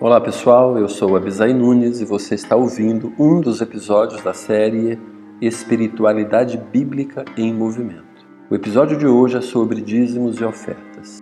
Olá pessoal, eu sou Abisai Nunes e você está ouvindo um dos episódios da série Espiritualidade Bíblica em Movimento. O episódio de hoje é sobre dízimos e ofertas.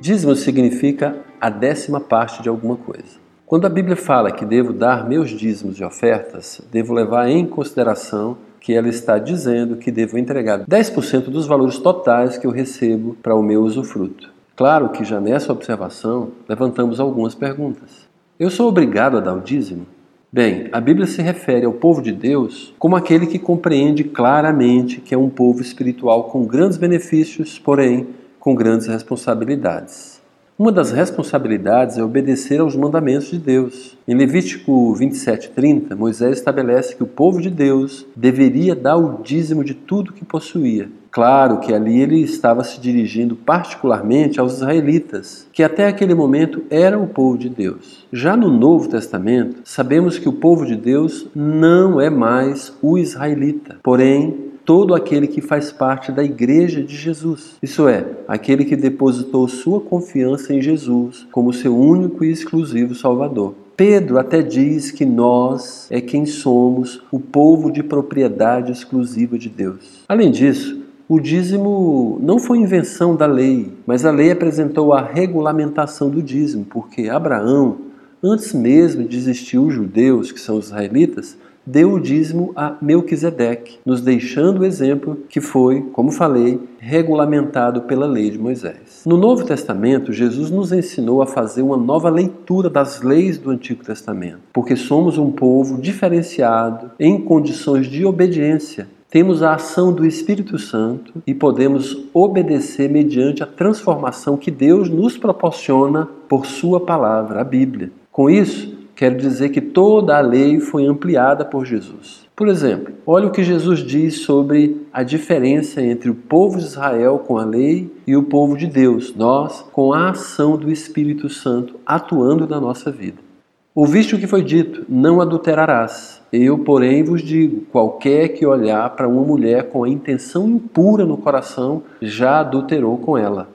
Dízimo significa a décima parte de alguma coisa. Quando a Bíblia fala que devo dar meus dízimos e ofertas, devo levar em consideração que ela está dizendo que devo entregar 10% dos valores totais que eu recebo para o meu usufruto. Claro que já nessa observação levantamos algumas perguntas. Eu sou obrigado a dar o dízimo? Bem, a Bíblia se refere ao povo de Deus como aquele que compreende claramente que é um povo espiritual com grandes benefícios, porém com grandes responsabilidades. Uma das responsabilidades é obedecer aos mandamentos de Deus. Em Levítico 27:30, Moisés estabelece que o povo de Deus deveria dar o dízimo de tudo que possuía. Claro que ali ele estava se dirigindo particularmente aos israelitas, que até aquele momento eram o povo de Deus. Já no Novo Testamento, sabemos que o povo de Deus não é mais o israelita, porém todo aquele que faz parte da Igreja de Jesus. Isso é, aquele que depositou sua confiança em Jesus como seu único e exclusivo Salvador. Pedro até diz que nós é quem somos o povo de propriedade exclusiva de Deus. Além disso, o dízimo não foi invenção da lei, mas a lei apresentou a regulamentação do dízimo, porque Abraão, antes mesmo de existir os judeus, que são os israelitas, deu o dízimo a Melquisedeque, nos deixando o exemplo que foi, como falei, regulamentado pela lei de Moisés. No Novo Testamento, Jesus nos ensinou a fazer uma nova leitura das leis do Antigo Testamento, porque somos um povo diferenciado em condições de obediência temos a ação do Espírito Santo e podemos obedecer mediante a transformação que Deus nos proporciona por Sua palavra, a Bíblia. Com isso, Quero dizer que toda a lei foi ampliada por Jesus. Por exemplo, olha o que Jesus diz sobre a diferença entre o povo de Israel com a lei e o povo de Deus, nós com a ação do Espírito Santo atuando na nossa vida. Ouviste o que foi dito: não adulterarás. Eu, porém, vos digo: qualquer que olhar para uma mulher com a intenção impura no coração já adulterou com ela.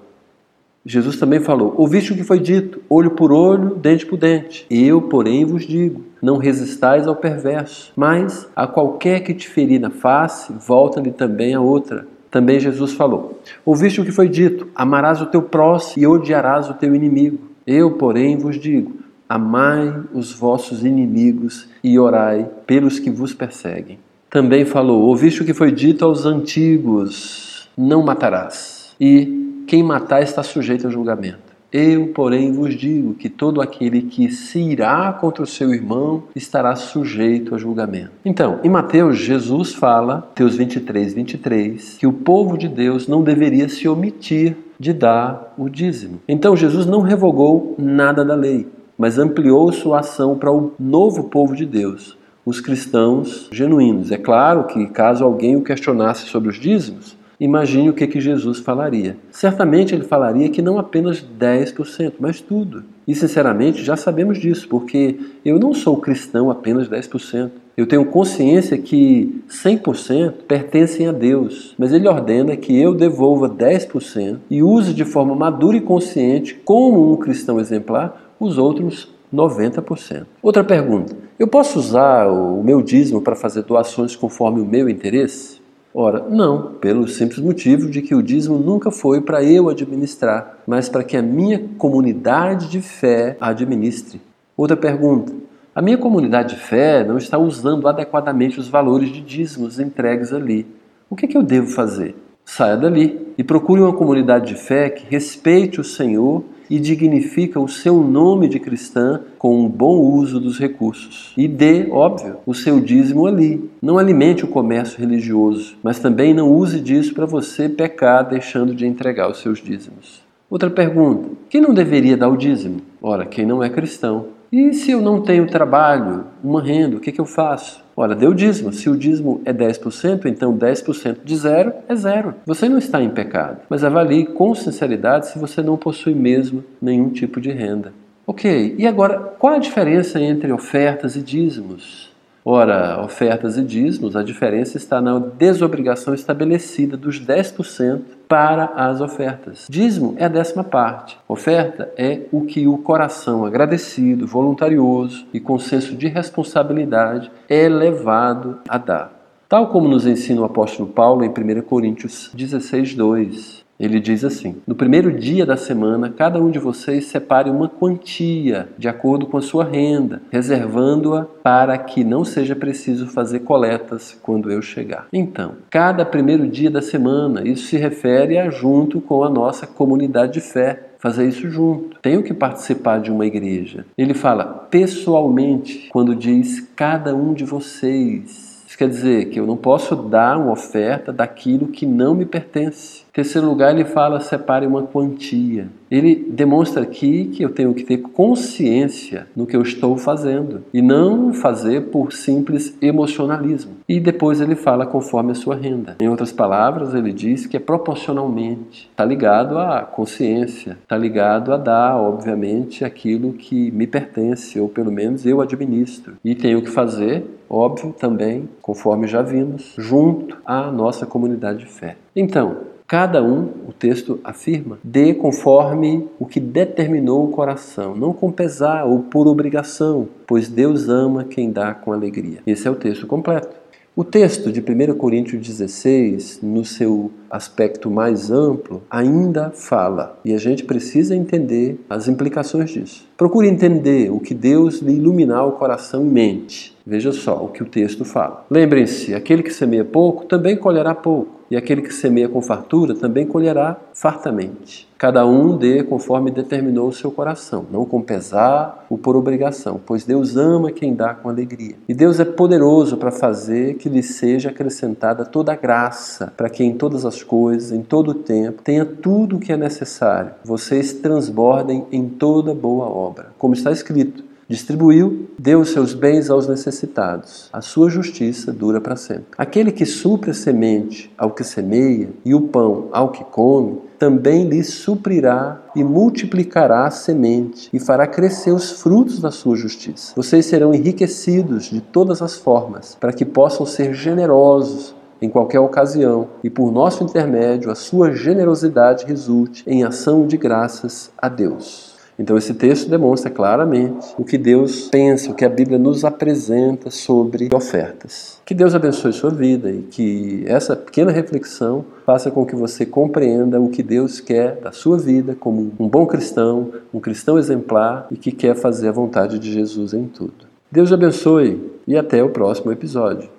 Jesus também falou: Ouviste o que foi dito, olho por olho, dente por dente. Eu, porém, vos digo: não resistais ao perverso, mas a qualquer que te ferir na face, volta-lhe também a outra. Também Jesus falou: Ouviste o que foi dito, amarás o teu próximo e odiarás o teu inimigo. Eu, porém, vos digo: amai os vossos inimigos e orai pelos que vos perseguem. Também falou: Ouviste o que foi dito aos antigos: não matarás. E quem matar está sujeito a julgamento. Eu, porém, vos digo que todo aquele que se irá contra o seu irmão estará sujeito a julgamento. Então, em Mateus, Jesus fala, Mateus 23, 23, que o povo de Deus não deveria se omitir de dar o dízimo. Então, Jesus não revogou nada da lei, mas ampliou sua ação para o novo povo de Deus, os cristãos genuínos. É claro que, caso alguém o questionasse sobre os dízimos, Imagine o que, que Jesus falaria. Certamente ele falaria que não apenas 10%, mas tudo. E sinceramente já sabemos disso, porque eu não sou cristão apenas 10%. Eu tenho consciência que 100% pertencem a Deus, mas Ele ordena que eu devolva 10% e use de forma madura e consciente, como um cristão exemplar, os outros 90%. Outra pergunta: eu posso usar o meu dízimo para fazer doações conforme o meu interesse? Ora, não, pelo simples motivo de que o dízimo nunca foi para eu administrar, mas para que a minha comunidade de fé administre. Outra pergunta: a minha comunidade de fé não está usando adequadamente os valores de dízimos entregues ali. O que, é que eu devo fazer? Saia dali e procure uma comunidade de fé que respeite o Senhor e dignifica o seu nome de cristã com um bom uso dos recursos. E dê, óbvio, o seu dízimo ali. Não alimente o comércio religioso, mas também não use disso para você pecar deixando de entregar os seus dízimos. Outra pergunta: quem não deveria dar o dízimo? Ora, quem não é cristão. E se eu não tenho trabalho, uma renda, o que, que eu faço? Ora, deu dízimo. Se o dízimo é 10%, então 10% de zero é zero. Você não está em pecado. Mas avalie com sinceridade se você não possui mesmo nenhum tipo de renda. Ok, e agora, qual a diferença entre ofertas e dízimos? Ora, ofertas e dízimos, a diferença está na desobrigação estabelecida dos 10% para as ofertas. Dízimo é a décima parte. Oferta é o que o coração agradecido, voluntarioso e com senso de responsabilidade é levado a dar. Tal como nos ensina o apóstolo Paulo em 1 Coríntios 16, 2. Ele diz assim: No primeiro dia da semana, cada um de vocês separe uma quantia de acordo com a sua renda, reservando-a para que não seja preciso fazer coletas quando eu chegar. Então, cada primeiro dia da semana, isso se refere a junto com a nossa comunidade de fé fazer isso junto. Tenho que participar de uma igreja. Ele fala pessoalmente quando diz cada um de vocês. Isso quer dizer que eu não posso dar uma oferta daquilo que não me pertence terceiro lugar, ele fala separe uma quantia. Ele demonstra aqui que eu tenho que ter consciência no que eu estou fazendo e não fazer por simples emocionalismo. E depois ele fala conforme a sua renda. Em outras palavras, ele diz que é proporcionalmente. Está ligado à consciência, está ligado a dar, obviamente, aquilo que me pertence, ou pelo menos eu administro. E tenho que fazer, óbvio, também, conforme já vimos, junto à nossa comunidade de fé. Então, Cada um, o texto afirma, dê conforme o que determinou o coração, não com pesar ou por obrigação, pois Deus ama quem dá com alegria. Esse é o texto completo. O texto de 1 Coríntios 16, no seu aspecto mais amplo, ainda fala, e a gente precisa entender as implicações disso. Procure entender o que Deus lhe iluminar o coração e mente. Veja só o que o texto fala. Lembrem-se: aquele que semeia pouco também colherá pouco e aquele que semeia com fartura também colherá fartamente. Cada um dê conforme determinou o seu coração, não com pesar ou por obrigação, pois Deus ama quem dá com alegria. E Deus é poderoso para fazer que lhe seja acrescentada toda a graça, para que em todas as coisas, em todo o tempo, tenha tudo o que é necessário. Vocês transbordem em toda boa obra. Como está escrito, Distribuiu, deu os seus bens aos necessitados. A sua justiça dura para sempre. Aquele que supre a semente ao que semeia e o pão ao que come, também lhe suprirá e multiplicará a semente e fará crescer os frutos da sua justiça. Vocês serão enriquecidos de todas as formas, para que possam ser generosos em qualquer ocasião e por nosso intermédio a sua generosidade resulte em ação de graças a Deus. Então, esse texto demonstra claramente o que Deus pensa, o que a Bíblia nos apresenta sobre ofertas. Que Deus abençoe sua vida e que essa pequena reflexão faça com que você compreenda o que Deus quer da sua vida como um bom cristão, um cristão exemplar e que quer fazer a vontade de Jesus em tudo. Deus abençoe e até o próximo episódio.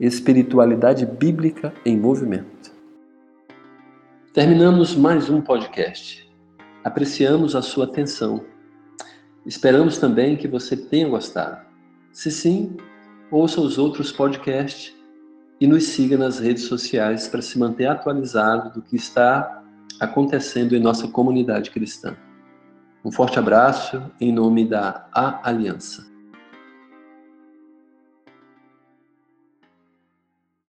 Espiritualidade Bíblica em Movimento. Terminamos mais um podcast. Apreciamos a sua atenção. Esperamos também que você tenha gostado. Se sim, ouça os outros podcasts e nos siga nas redes sociais para se manter atualizado do que está acontecendo em nossa comunidade cristã. Um forte abraço em nome da A Aliança.